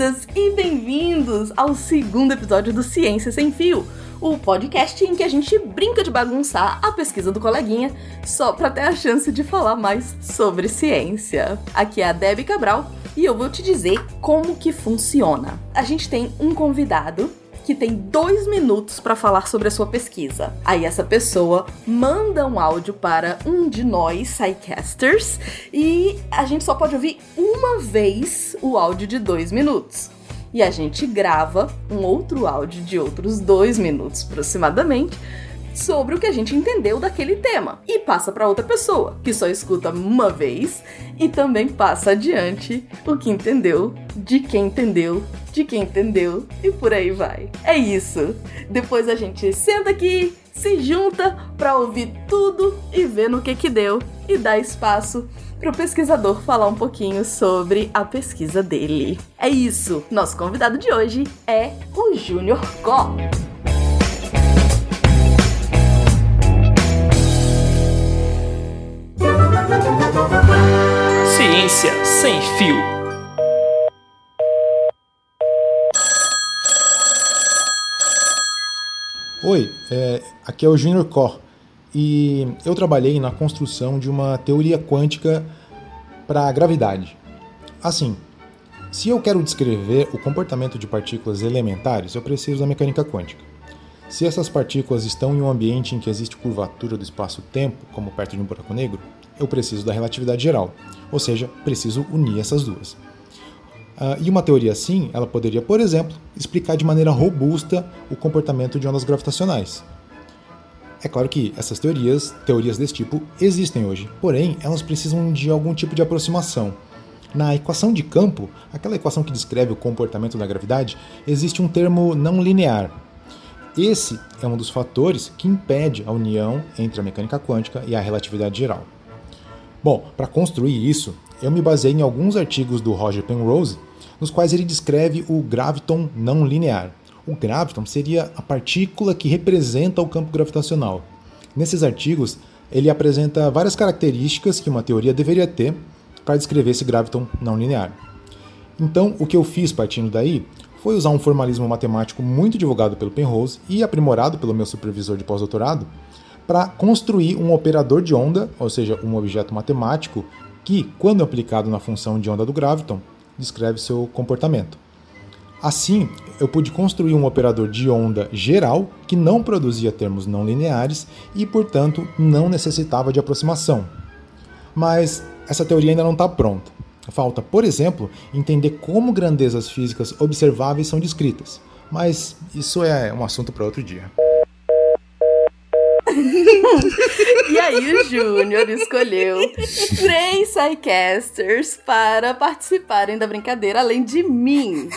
Bem-vindas e bem-vindos ao segundo episódio do Ciência Sem Fio, o podcast em que a gente brinca de bagunçar a pesquisa do coleguinha só para ter a chance de falar mais sobre ciência. Aqui é a Debbie Cabral e eu vou te dizer como que funciona. A gente tem um convidado que tem dois minutos para falar sobre a sua pesquisa. Aí essa pessoa manda um áudio para um de nós, Psycasters, e a gente só pode ouvir uma vez o áudio de dois minutos. E a gente grava um outro áudio de outros dois minutos aproximadamente sobre o que a gente entendeu daquele tema e passa para outra pessoa que só escuta uma vez e também passa adiante o que entendeu, de quem entendeu, de quem entendeu e por aí vai. É isso. Depois a gente senta aqui, se junta para ouvir tudo e ver no que que deu e dá espaço para o pesquisador falar um pouquinho sobre a pesquisa dele. É isso. Nosso convidado de hoje é o Júnior Có. Ciência sem fio. Oi, é, aqui é o Junior Cor e eu trabalhei na construção de uma teoria quântica para a gravidade. Assim, se eu quero descrever o comportamento de partículas elementares, eu preciso da mecânica quântica. Se essas partículas estão em um ambiente em que existe curvatura do espaço-tempo, como perto de um buraco negro, eu preciso da relatividade geral, ou seja, preciso unir essas duas. Uh, e uma teoria assim, ela poderia, por exemplo, explicar de maneira robusta o comportamento de ondas gravitacionais. É claro que essas teorias, teorias desse tipo, existem hoje, porém elas precisam de algum tipo de aproximação. Na equação de campo, aquela equação que descreve o comportamento da gravidade, existe um termo não linear. Esse é um dos fatores que impede a união entre a mecânica quântica e a relatividade geral. Bom, para construir isso, eu me baseei em alguns artigos do Roger Penrose, nos quais ele descreve o graviton não linear. O graviton seria a partícula que representa o campo gravitacional. Nesses artigos, ele apresenta várias características que uma teoria deveria ter para descrever esse graviton não linear. Então, o que eu fiz partindo daí foi usar um formalismo matemático muito divulgado pelo Penrose e aprimorado pelo meu supervisor de pós-doutorado para construir um operador de onda, ou seja, um objeto matemático que, quando aplicado na função de onda do graviton, descreve seu comportamento. Assim, eu pude construir um operador de onda geral que não produzia termos não lineares e, portanto, não necessitava de aproximação. Mas essa teoria ainda não está pronta. Falta, por exemplo, entender como grandezas físicas observáveis são descritas. Mas isso é um assunto para outro dia. e aí o Júnior escolheu três sidecasters para participarem da brincadeira, além de mim.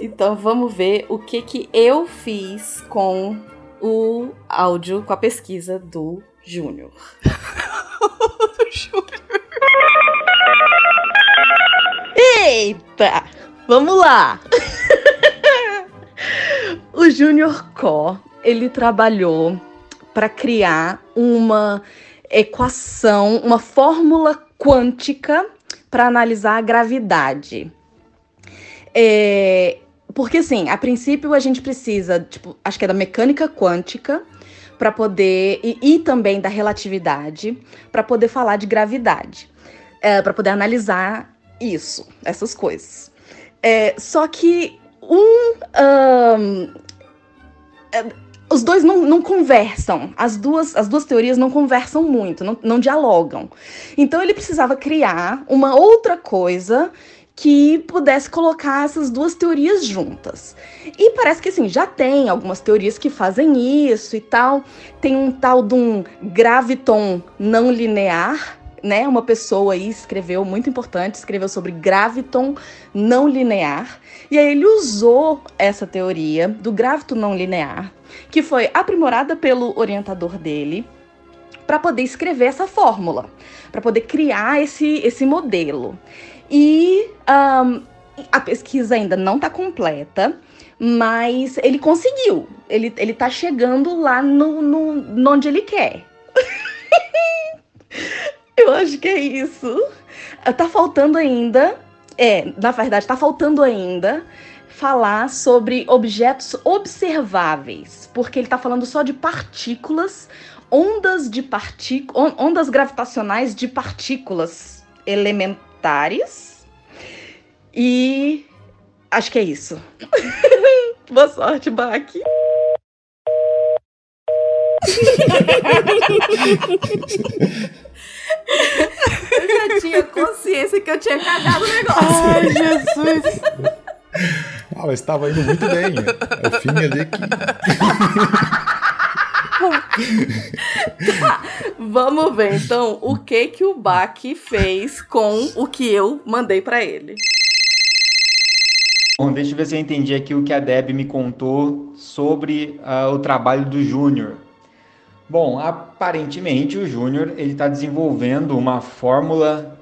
Então vamos ver o que que eu fiz com o áudio, com a pesquisa do Júnior. Júnior. Eita! Vamos lá! o Júnior Có, ele trabalhou para criar uma equação, uma fórmula quântica para analisar a gravidade. É, porque assim, a princípio a gente precisa, tipo, acho que é da mecânica quântica para poder e, e, também da relatividade para poder falar de gravidade, é, para poder analisar isso, essas coisas. É, só que um, um os dois não, não, conversam, as duas, as duas teorias não conversam muito, não, não dialogam. Então ele precisava criar uma outra coisa que pudesse colocar essas duas teorias juntas. E parece que assim, já tem algumas teorias que fazem isso e tal. Tem um tal de um graviton não linear, né? Uma pessoa aí escreveu, muito importante, escreveu sobre graviton não linear. E aí ele usou essa teoria do graviton não linear que foi aprimorada pelo orientador dele para poder escrever essa fórmula, para poder criar esse, esse modelo. E um, a pesquisa ainda não está completa, mas ele conseguiu. Ele, ele tá chegando lá no, no, onde ele quer. Eu acho que é isso. Tá faltando ainda É, na verdade, está faltando ainda falar sobre objetos observáveis, porque ele está falando só de partículas, ondas de partículas, ondas gravitacionais de partículas elementares. E acho que é isso. Boa sorte, Bach. eu já tinha consciência que eu tinha cagado o negócio. Ai, Jesus. Ah, mas estava indo muito bem. É o fim ali que. tá, vamos ver então o que que o Bach fez com o que eu mandei para ele. Bom, deixa eu ver se eu entendi aqui o que a Deb me contou sobre uh, o trabalho do Júnior. Bom, aparentemente o Júnior ele está desenvolvendo uma fórmula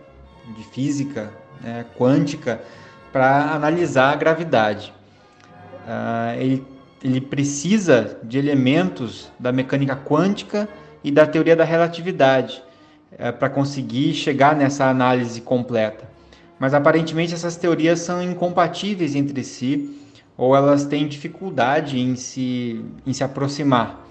de física né, quântica para analisar a gravidade. Uh, ele, ele precisa de elementos da mecânica quântica e da teoria da relatividade uh, para conseguir chegar nessa análise completa. Mas aparentemente essas teorias são incompatíveis entre si ou elas têm dificuldade em se, em se aproximar.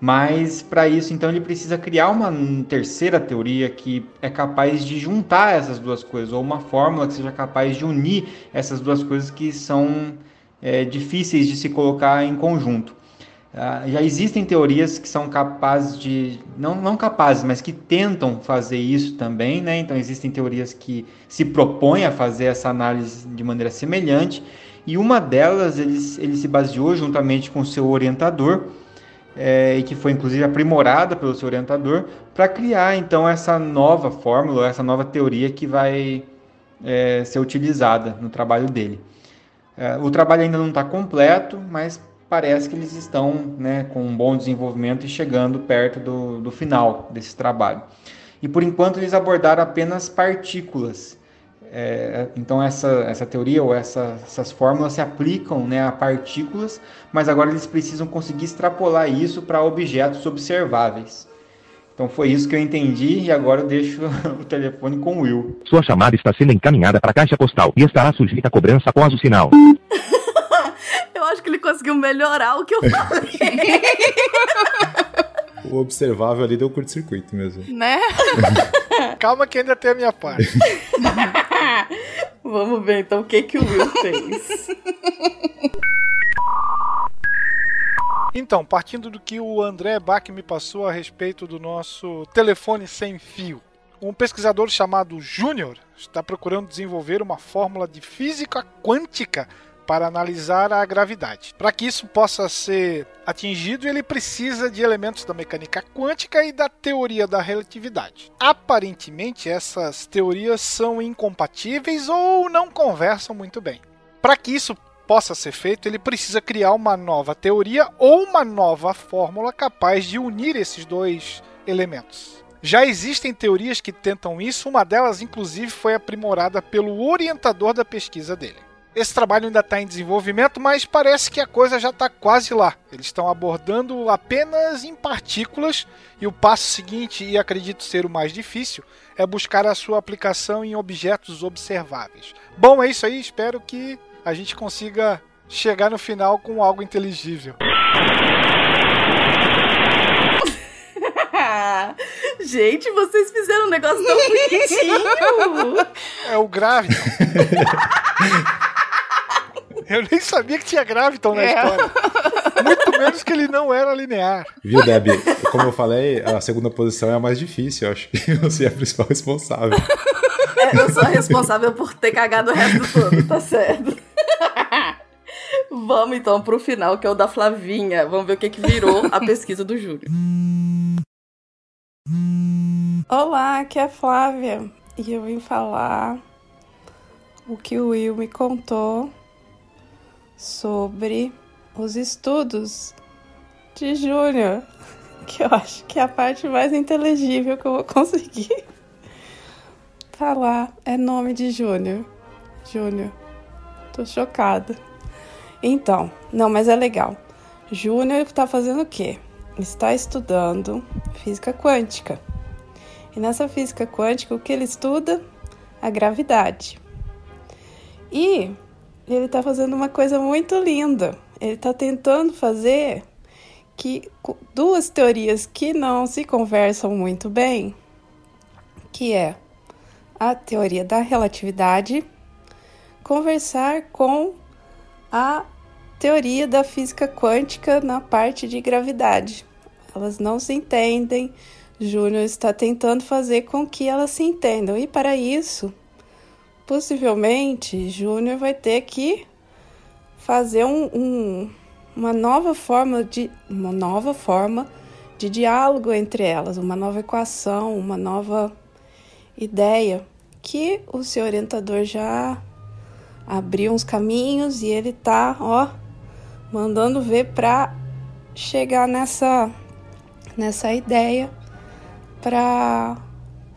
Mas para isso, então, ele precisa criar uma terceira teoria que é capaz de juntar essas duas coisas, ou uma fórmula que seja capaz de unir essas duas coisas que são é, difíceis de se colocar em conjunto. Uh, já existem teorias que são capazes de, não, não capazes, mas que tentam fazer isso também, né? Então existem teorias que se propõem a fazer essa análise de maneira semelhante, e uma delas ele, ele se baseou juntamente com seu orientador, é, e que foi inclusive aprimorada pelo seu orientador, para criar então essa nova fórmula, essa nova teoria que vai é, ser utilizada no trabalho dele. É, o trabalho ainda não está completo, mas parece que eles estão né, com um bom desenvolvimento e chegando perto do, do final desse trabalho. E por enquanto eles abordaram apenas partículas é, então essa, essa teoria ou essa, essas fórmulas se aplicam né, a partículas, mas agora eles precisam conseguir extrapolar isso para objetos observáveis. Então foi isso que eu entendi e agora eu deixo o telefone com o Will. Sua chamada está sendo encaminhada para a caixa postal e estará sujeita a cobrança após o sinal. eu acho que ele conseguiu melhorar o que eu falei. o observável ali deu curto-circuito mesmo. Né? Calma que ainda tem a minha parte. Vamos ver então o que, que o Will fez. Então, partindo do que o André Bach me passou a respeito do nosso telefone sem fio. Um pesquisador chamado Júnior está procurando desenvolver uma fórmula de física quântica para analisar a gravidade. Para que isso possa ser atingido, ele precisa de elementos da mecânica quântica e da teoria da relatividade. Aparentemente, essas teorias são incompatíveis ou não conversam muito bem. Para que isso possa ser feito, ele precisa criar uma nova teoria ou uma nova fórmula capaz de unir esses dois elementos. Já existem teorias que tentam isso, uma delas, inclusive, foi aprimorada pelo orientador da pesquisa dele. Esse trabalho ainda está em desenvolvimento, mas parece que a coisa já está quase lá. Eles estão abordando apenas em partículas e o passo seguinte, e acredito ser o mais difícil, é buscar a sua aplicação em objetos observáveis. Bom, é isso aí. Espero que a gente consiga chegar no final com algo inteligível. Gente, vocês fizeram um negócio tão bonitinho! É o Graviton. Eu nem sabia que tinha Graviton na é. história. Muito menos que ele não era linear. Viu, Deb? Como eu falei, a segunda posição é a mais difícil. Eu acho que você é a principal responsável. É, eu sou a responsável por ter cagado o resto todo, tá certo. Vamos então pro final, que é o da Flavinha. Vamos ver o que, que virou a pesquisa do Júlio. Olá, aqui é a Flávia. E eu vim falar o que o Will me contou sobre os estudos de Júnior, que eu acho que é a parte mais inteligível que eu vou conseguir falar. É nome de Júnior. Júnior. Tô chocada. Então, não, mas é legal. Júnior está fazendo o quê? Está estudando física quântica. E nessa física quântica, o que ele estuda? A gravidade. E ele está fazendo uma coisa muito linda. Ele está tentando fazer que duas teorias que não se conversam muito bem, que é a teoria da relatividade, conversar com a teoria da física quântica na parte de gravidade. Elas não se entendem. Júnior está tentando fazer com que elas se entendam. E para isso, possivelmente, Júnior vai ter que fazer um, um, uma nova forma de uma nova forma de diálogo entre elas, uma nova equação, uma nova ideia que o seu orientador já abriu uns caminhos e ele tá, ó, mandando ver para chegar nessa nessa ideia para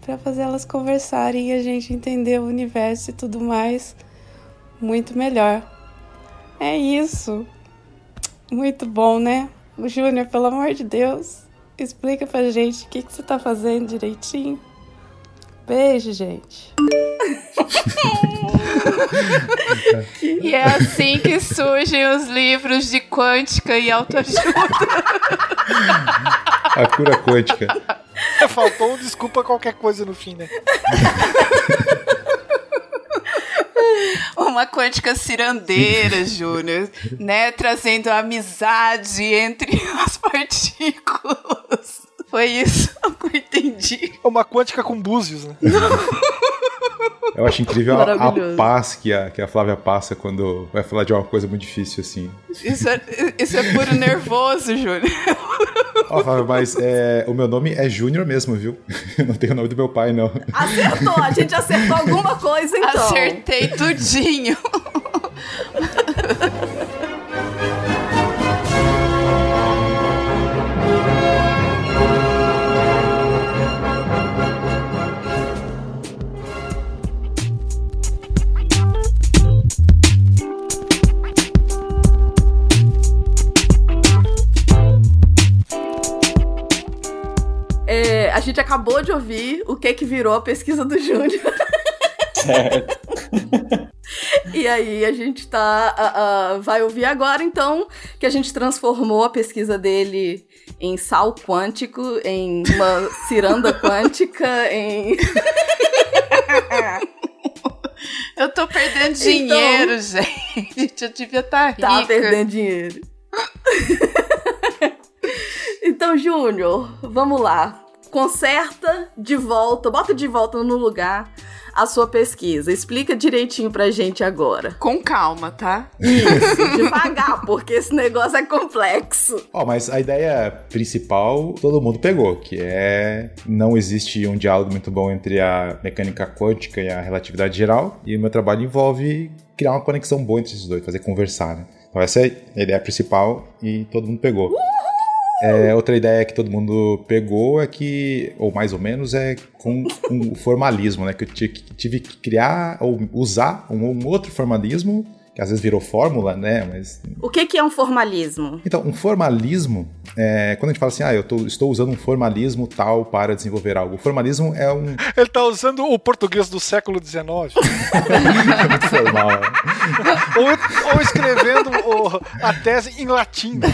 para fazer elas conversarem e a gente entender o universo e tudo mais muito melhor. É isso. Muito bom, né? O Júnior, pelo amor de Deus, explica pra gente o que, que você tá fazendo direitinho. Beijo, gente. e é assim que surgem os livros de quântica e autoajuda. A cura quântica. Faltou um desculpa qualquer coisa no fim, né? Uma quântica cirandeira, Júnior, né? Trazendo a amizade entre as partículas. Foi isso que eu entendi. Uma quântica com búzios, né? Eu acho incrível a, a, paz que a, que a Flávia passa quando vai falar de uma coisa muito difícil assim. Isso é, isso é puro nervoso, Júnior. Ó, Flávia, mas é, o meu nome é Júnior mesmo, viu? Eu não tenho o nome do meu pai, não. Acertou, a gente acertou alguma coisa então. Acertei tudinho. gente acabou de ouvir o que que virou a pesquisa do Júnior. Certo. e aí a gente tá. Uh, uh, vai ouvir agora, então, que a gente transformou a pesquisa dele em sal quântico, em uma ciranda quântica, em. Eu tô perdendo então, dinheiro, então, gente. Eu devia estar tá, tá rica. Tá perdendo dinheiro. então, Júnior, vamos lá conserta de volta, bota de volta no lugar a sua pesquisa. Explica direitinho pra gente agora. Com calma, tá? Isso, devagar, porque esse negócio é complexo. Ó, oh, mas a ideia principal todo mundo pegou, que é não existe um diálogo muito bom entre a mecânica quântica e a relatividade geral, e o meu trabalho envolve criar uma conexão boa entre esses dois, fazer conversar, né? Então essa é a ideia principal e todo mundo pegou. Uh! É, outra ideia que todo mundo pegou é que, ou mais ou menos, é com, com o formalismo, né? Que eu tive que criar ou usar um, um, outro formalismo, que às vezes virou fórmula, né? Mas... O que, que é um formalismo? Então, um formalismo, é, quando a gente fala assim, ah, eu tô, estou usando um formalismo tal para desenvolver algo. O formalismo é um. Ele está usando o português do século XIX. é muito formal. Né? ou, ou escrevendo o, a tese em latim.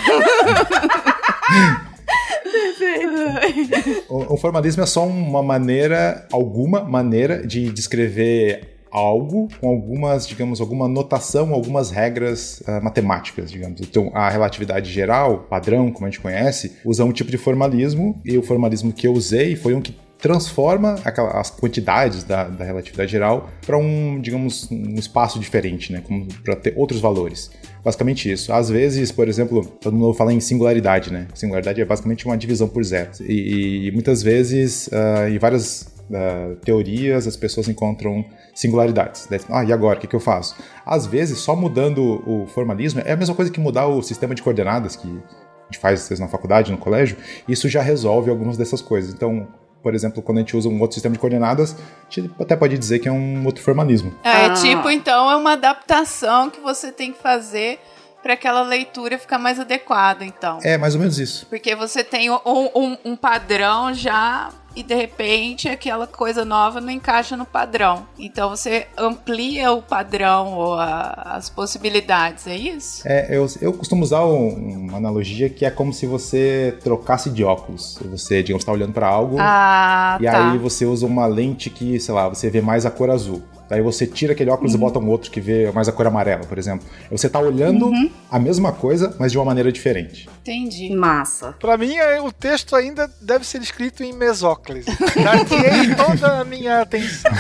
o, o formalismo é só uma maneira, alguma maneira de descrever algo com algumas, digamos, alguma notação, algumas regras uh, matemáticas, digamos. Então, a relatividade geral, padrão, como a gente conhece, usa um tipo de formalismo e o formalismo que eu usei foi um que transforma as quantidades da, da relatividade geral para um, digamos, um espaço diferente, né? Para ter outros valores. Basicamente isso. Às vezes, por exemplo, todo mundo fala em singularidade, né? Singularidade é basicamente uma divisão por zero. E, e muitas vezes, uh, em várias uh, teorias, as pessoas encontram singularidades. Ah, e agora? O que, que eu faço? Às vezes, só mudando o formalismo é a mesma coisa que mudar o sistema de coordenadas que a gente faz na faculdade, no colégio, isso já resolve algumas dessas coisas. Então, por exemplo, quando a gente usa um outro sistema de coordenadas, a gente até pode dizer que é um outro formalismo. É, ah. tipo, então é uma adaptação que você tem que fazer para aquela leitura ficar mais adequada, então. É, mais ou menos isso. Porque você tem um, um, um padrão já e de repente aquela coisa nova não encaixa no padrão. Então você amplia o padrão ou a, as possibilidades, é isso? É, eu, eu costumo usar um, uma analogia que é como se você trocasse de óculos. Você, digamos, está olhando para algo ah, e tá. aí você usa uma lente que, sei lá, você vê mais a cor azul. Daí você tira aquele óculos uhum. e bota um outro que vê mais a cor amarela, por exemplo. Você tá olhando uhum. a mesma coisa, mas de uma maneira diferente. Entendi. Massa. Pra mim, é, o texto ainda deve ser escrito em mesóclise. Dartei toda a minha atenção.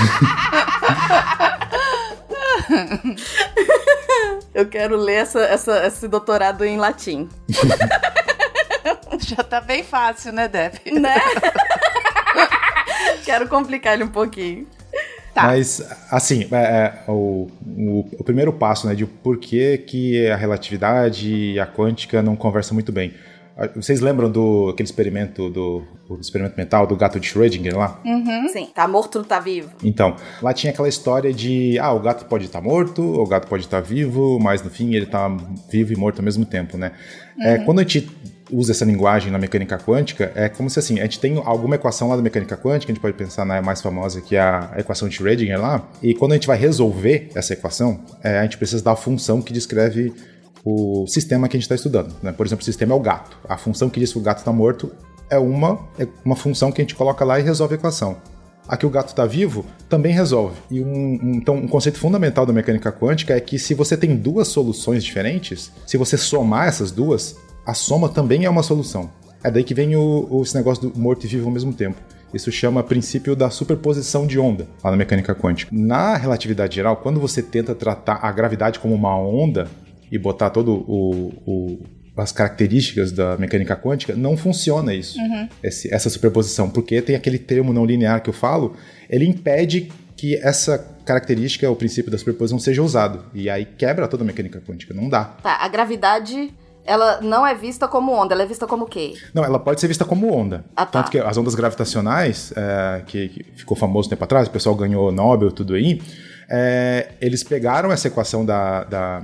Eu quero ler essa, essa, esse doutorado em latim. Já tá bem fácil, né, Deb? Né? quero complicar ele um pouquinho. Tá. Mas, assim, é, é, o, o, o, primeiro passo, né, de por que, que a relatividade e a quântica não conversam muito bem. Vocês lembram do aquele experimento do experimento mental do gato de Schrödinger lá? Uhum. Sim, tá morto, não tá vivo. Então, lá tinha aquela história de ah, o gato pode estar tá morto, o gato pode estar tá vivo, mas no fim ele tá vivo e morto ao mesmo tempo, né? É, uhum. É, quando a gente usa essa linguagem na mecânica quântica, é como se assim, a gente tem alguma equação lá da mecânica quântica, a gente pode pensar na mais famosa, que é a equação de Schrödinger lá, e quando a gente vai resolver essa equação, é, a gente precisa da função que descreve o sistema que a gente está estudando. Né? Por exemplo, o sistema é o gato. A função que diz que o gato está morto é uma, é uma função que a gente coloca lá e resolve a equação. Aqui o gato está vivo também resolve. E um, um, então, um conceito fundamental da mecânica quântica é que se você tem duas soluções diferentes, se você somar essas duas, a soma também é uma solução. É daí que vem o, o, esse negócio do morto e vivo ao mesmo tempo. Isso chama princípio da superposição de onda, lá na mecânica quântica. Na relatividade geral, quando você tenta tratar a gravidade como uma onda e botar todo o, o as características da mecânica quântica, não funciona isso, uhum. esse, essa superposição, porque tem aquele termo não linear que eu falo, ele impede que essa característica, o princípio da superposição, seja usado. E aí quebra toda a mecânica quântica, não dá. Tá, a gravidade ela não é vista como onda, ela é vista como o quê? Não, ela pode ser vista como onda. Ah, tá. Tanto que as ondas gravitacionais, é, que, que, ficou famoso tempo atrás, o pessoal ganhou Nobel, tudo aí, é, eles pegaram essa equação da, da,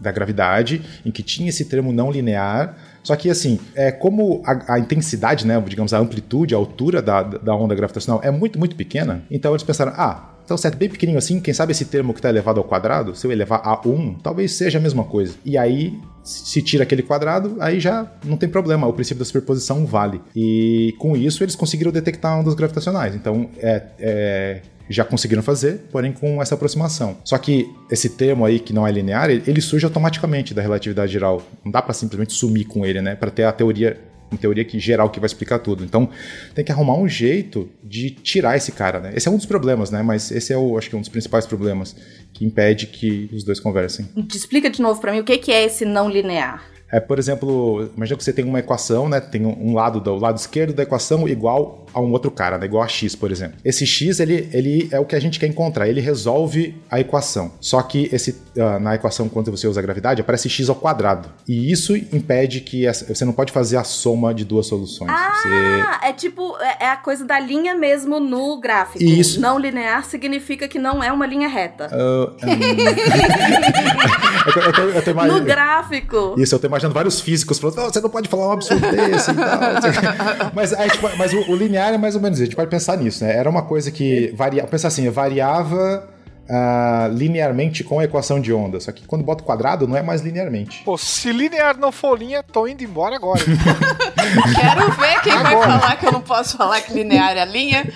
da, gravidade, em que tinha esse termo não linear, só que assim, é, como a, a intensidade, né, digamos, a amplitude, a altura da, da onda gravitacional é muito, muito pequena, então eles pensaram, ah, então, certo, bem pequenininho assim, quem sabe esse termo que está elevado ao quadrado, se eu elevar a 1, talvez seja a mesma coisa. E aí, se tira aquele quadrado, aí já não tem problema, o princípio da superposição vale. E com isso, eles conseguiram detectar ondas gravitacionais. Então, é, é já conseguiram fazer, porém com essa aproximação. Só que esse termo aí que não é linear, ele surge automaticamente da relatividade geral. Não dá para simplesmente sumir com ele, né? Para ter a teoria uma teoria que geral que vai explicar tudo. Então, tem que arrumar um jeito de tirar esse cara, né? Esse é um dos problemas, né? Mas esse é o, acho que é um dos principais problemas que impede que os dois conversem. Explica de novo para mim o que é esse não linear. É, por exemplo, imagina que você tem uma equação, né? Tem um lado do lado esquerdo da equação igual a um outro cara, né? Igual a x, por exemplo. Esse x, ele, ele é o que a gente quer encontrar. Ele resolve a equação. Só que esse, uh, na equação, quando você usa a gravidade, aparece x ao quadrado. E isso impede que essa, você não pode fazer a soma de duas soluções. Ah, você... é tipo, é, é a coisa da linha mesmo no gráfico. Isso. Não linear significa que não é uma linha reta. Uh, um... eu, tô, eu tô No gráfico. Isso, eu tô imaginando vários físicos falando, você não pode falar um absurdo desse e tal. mas, aí, tipo, mas o, o, linear é mais ou menos isso, a gente pode pensar nisso, né? Era uma coisa que varia, pensar assim, variava uh, linearmente com a equação de onda, só que quando bota o quadrado não é mais linearmente. Pô, se linear não for linha, tô indo embora agora. Quero ver quem agora. vai falar que eu não posso falar que linear é linha.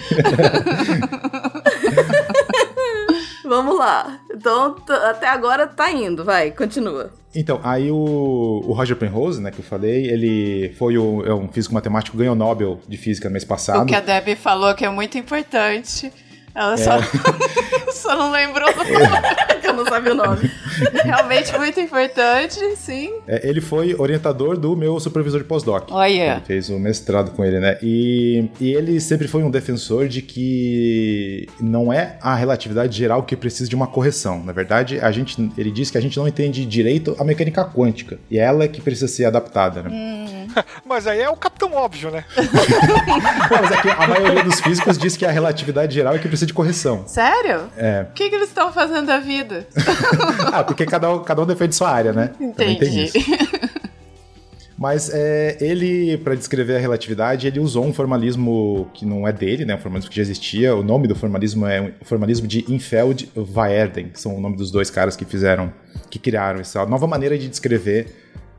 Vamos lá. Então, até agora tá indo, vai, continua. Então, aí o, o, Roger Penrose, né, que eu falei, ele foi o, é um físico matemático, ganhou o Nobel de Física no mês passado. O que a Debbie falou que é muito importante. Ela é. só, só não lembrou o nome. É. Eu não sabia o nome. Realmente muito importante, sim. É, ele foi orientador do meu supervisor de pós-doc. Olha. Ele fez o mestrado com ele, né? E, e ele sempre foi um defensor de que não é a relatividade geral que precisa de uma correção. Na verdade, a gente, ele diz que a gente não entende direito a mecânica quântica. E ela é que precisa ser adaptada, né? Hum. Mas aí é o capitão óbvio, né? não, mas é que a maioria dos físicos diz que a relatividade geral é que precisa de correção. Sério? É. O que, que eles estão fazendo da vida? ah, porque cada um, cada um defende sua área, né? Entendi. Mas é, ele, para descrever a relatividade, ele usou um formalismo que não é dele, né? Um formalismo que já existia. O nome do formalismo é o formalismo de Infeld Weerden, que são o nome dos dois caras que fizeram, que criaram essa nova maneira de descrever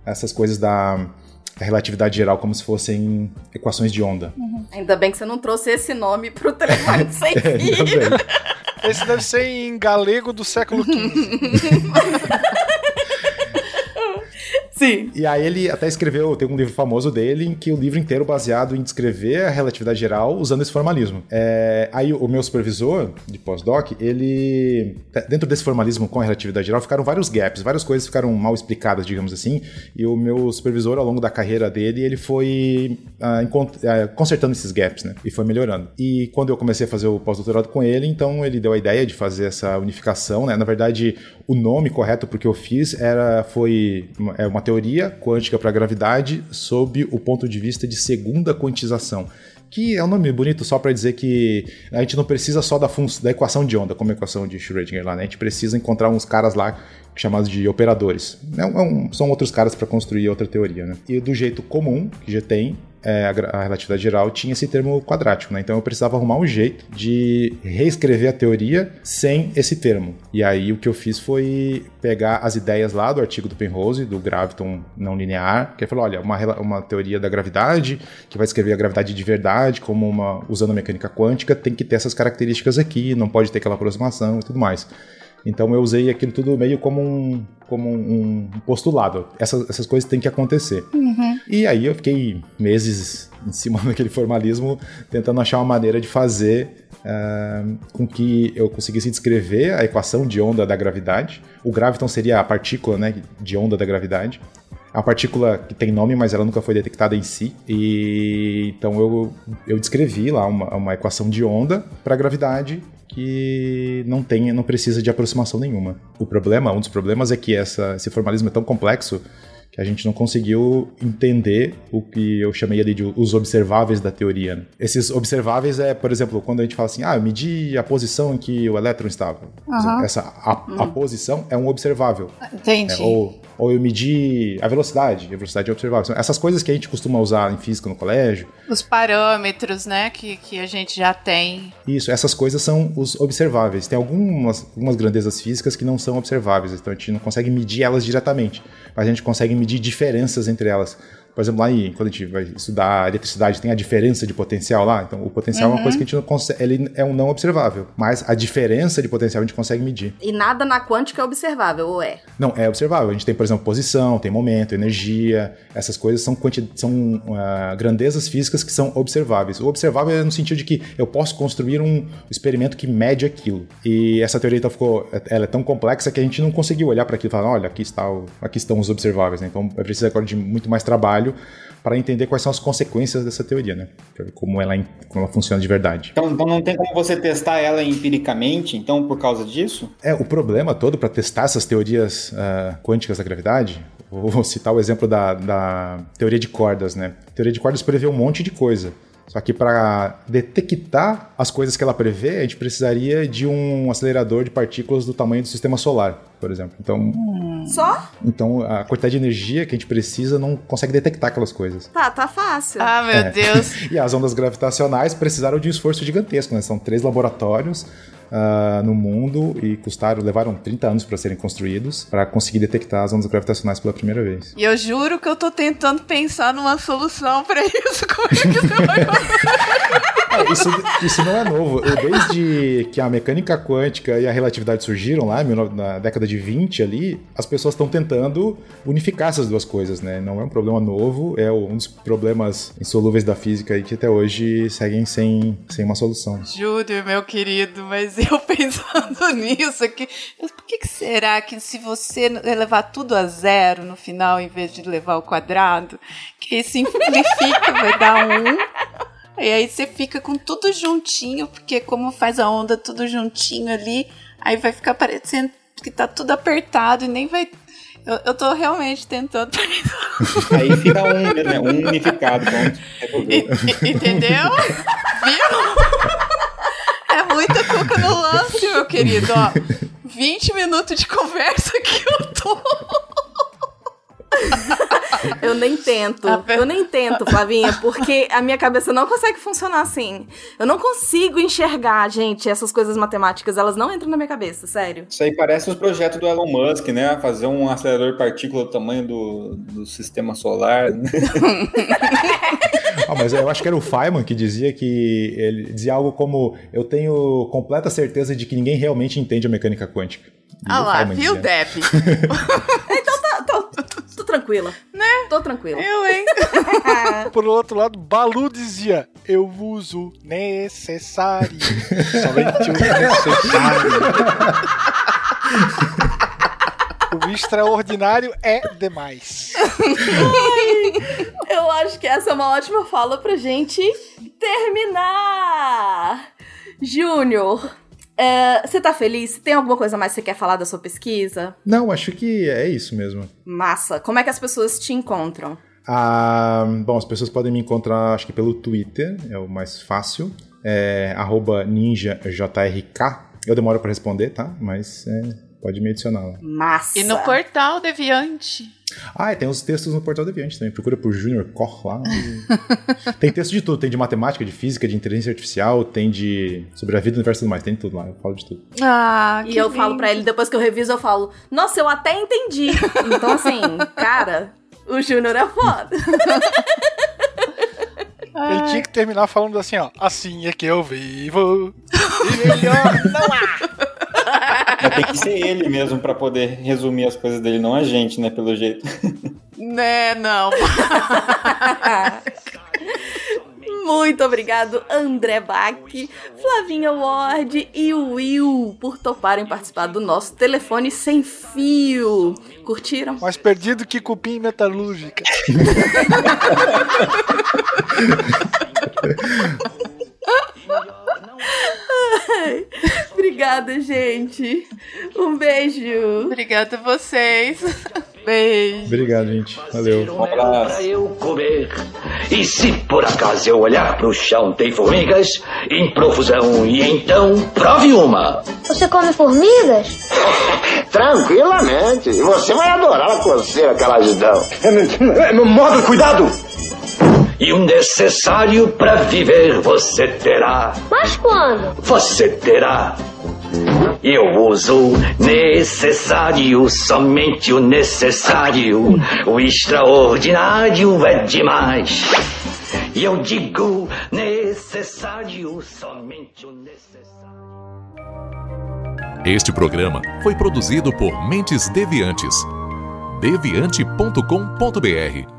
essas coisas da, da relatividade geral como se fossem equações de onda. Uhum. Ainda bem que você não trouxe esse nome pro telefone sem fio. Esse deve ser em galego do século XV. Sim. E aí ele até escreveu, tem um livro famoso dele, em que o livro inteiro baseado em descrever a relatividade geral usando esse formalismo. É, aí o meu supervisor de pós-doc, ele, dentro desse formalismo com a relatividade geral, ficaram vários gaps, várias coisas ficaram mal explicadas, digamos assim, e o meu supervisor, ao longo da carreira dele, ele foi ah, ah, consertando esses gaps, né, e foi melhorando. E quando eu comecei a fazer o pós-doutorado com ele, então ele deu a ideia de fazer essa unificação, né, na verdade, o nome correto porque eu fiz era, foi uma, é uma teoria quântica para a gravidade sob o ponto de vista de segunda quantização que é um nome bonito só para dizer que a gente não precisa só da, da equação de onda, como a equação de Schrödinger lá, né? A gente precisa encontrar uns caras lá chamados de operadores. É um, são outros caras para construir outra teoria, né? E do jeito comum que já tem, é, a, relatividade geral tinha esse termo quadrático, né? Então eu precisava arrumar um jeito de reescrever a teoria sem esse termo. E aí o que eu fiz foi pegar as ideias lá do artigo do Penrose, do graviton não linear, que ele falou, olha, uma, uma teoria da gravidade, que vai escrever a gravidade de verdade, como uma usando a mecânica quântica, tem que ter essas características aqui, não pode ter aquela aproximação e tudo mais. Então eu usei aquilo tudo meio como um, como um postulado. Essas, essas coisas têm que acontecer. Uhum. E aí eu fiquei meses em cima daquele formalismo, tentando achar uma maneira de fazer uh, com que eu conseguisse descrever a equação de onda da gravidade. O graviton seria a partícula né, de onda da gravidade. A partícula que tem nome, mas ela nunca foi detectada em si. E então eu, eu descrevi lá uma, uma equação de onda para a gravidade que não tem, não precisa de aproximação nenhuma. O problema, um dos problemas é que essa, esse formalismo é tão complexo que a gente não conseguiu entender o que eu chamei ali de os observáveis da teoria. Né? Esses observáveis é, por exemplo, quando a gente fala assim, ah, eu medi a posição em que o elétron estava. Uhum. Essa, a, a uhum. posição é um observável. Entendi. É, ou, ou eu medi a velocidade, a velocidade observável. Essas coisas que a gente costuma usar em física no colégio. Os parâmetros, né, que, que a gente já tem. Isso, essas coisas são os observáveis. Tem algumas, algumas grandezas físicas que não são observáveis, então a gente não consegue medir elas diretamente mas a gente consegue medir diferenças entre elas. Por exemplo, lá em, quando a gente vai estudar eletricidade, tem a diferença de potencial lá. Então, o potencial uhum. é uma coisa que a gente não consegue. Ele é um não observável. Mas a diferença de potencial a gente consegue medir. E nada na quântica é observável, ou é? Não, é observável. A gente tem, por exemplo, posição, tem momento, energia. Essas coisas são, são uh, grandezas físicas que são observáveis. O observável é no sentido de que eu posso construir um experimento que mede aquilo. E essa teoria então ficou. Ela é tão complexa que a gente não conseguiu olhar para aquilo e falar: olha, aqui, está o, aqui estão os observáveis. Né? Então, é preciso agora de muito mais trabalho trabalho para entender quais são as consequências dessa teoria, né? Como ela, como ela funciona de verdade. Então, então não tem como você testar ela empiricamente, então, por causa disso? É, o problema todo para testar essas teorias uh, quânticas da gravidade, vou citar o exemplo da, da teoria de cordas, né? A teoria de cordas prevê um monte de coisa. Só que para detectar as coisas que ela prevê, a gente precisaria de um acelerador de partículas do tamanho do sistema solar, por exemplo. Então, hum. só? Então a quantidade de energia que a gente precisa não consegue detectar aquelas coisas. Tá, tá fácil. Ah, meu é. Deus. e as ondas gravitacionais precisaram de um esforço gigantesco, né? São três laboratórios uh, no mundo e custaram, levaram 30 anos para serem construídos para conseguir detectar as ondas gravitacionais pela primeira vez. E eu juro que eu tô tentando pensar numa solução para isso. Como é que você vai é, isso, isso não é novo. Desde que a mecânica quântica e a relatividade surgiram lá na década de 20 ali, as pessoas estão tentando unificar essas duas coisas, né? Não é um problema novo, é um dos problemas insolúveis da física que até hoje seguem sem, sem uma solução. Júlio, meu querido, mas eu pensando nisso aqui, por que, que será que se você levar tudo a zero no final, em vez de levar o quadrado, que simplifica, vai dar um. E aí você fica com tudo juntinho, porque como faz a onda tudo juntinho ali, aí vai ficar parecendo que tá tudo apertado e nem vai. Eu, eu tô realmente tentando. Aí fica um, né? um unificado. Entendeu? Viu? É muita cuca no lance, meu querido. Ó, 20 minutos de conversa que eu tô. eu nem tento. Eu nem tento, Flavinha, porque a minha cabeça não consegue funcionar assim. Eu não consigo enxergar, gente, essas coisas matemáticas. Elas não entram na minha cabeça, sério. Isso aí parece os projetos do Elon Musk, né? Fazer um acelerador de partícula do tamanho do, do sistema solar. Né? ah, mas eu acho que era o Feynman que dizia que ele dizia algo como: Eu tenho completa certeza de que ninguém realmente entende a mecânica quântica. Ah lá, viu, Depp? então tranquila. Né? Tô tranquila. Eu, hein? Por outro lado, Balu dizia: Eu uso necessário. Somente o necessário. O extraordinário é demais. Ai, eu acho que essa é uma ótima fala pra gente terminar. Júnior, é, você tá feliz? Tem alguma coisa mais que você quer falar da sua pesquisa? Não, acho que é isso mesmo. Massa. Como é que as pessoas te encontram? Ah, bom, as pessoas podem me encontrar, acho que pelo Twitter, é o mais fácil. É ninjajrk. Eu demoro para responder, tá? Mas é, pode me adicionar lá. Massa! E no portal Deviante. Ah, tem os textos no Portal Deviante também. Procura por Junior Koch lá. tem texto de tudo. Tem de matemática, de física, de inteligência artificial, tem de. sobre a vida, do universo e tudo mais. Tem de tudo lá. Eu falo de tudo. Ah, E eu lindo. falo pra ele, depois que eu reviso, eu falo: Nossa, eu até entendi. então, assim, cara, o Júnior é foda. Ele tinha que terminar falando assim, ó. Assim é que eu vivo. E melhor não há. Mas tem que ser ele mesmo para poder resumir as coisas dele, não a gente, né, pelo jeito. Né, não. Muito obrigado, André Bach, Flavinha Ward e Will por toparem participar do nosso telefone sem fio. Curtiram? Mais perdido que cupim metalúrgica. Ai, obrigada, gente. Um beijo. Obrigada a vocês. Beijo. Obrigado, gente. Valeu. Um abraço. eu comer. E se por acaso eu olhar pro chão tem formigas em profusão e então prove uma. Você come formigas? Tranquilamente. E você vai adorar a coceira que elas dão. Modo cuidado! E o necessário para viver você terá. Mas quando? Você terá. Eu uso necessário, somente o necessário. O extraordinário é demais. E eu digo necessário, somente o necessário. Este programa foi produzido por Mentes Deviantes. deviante.com.br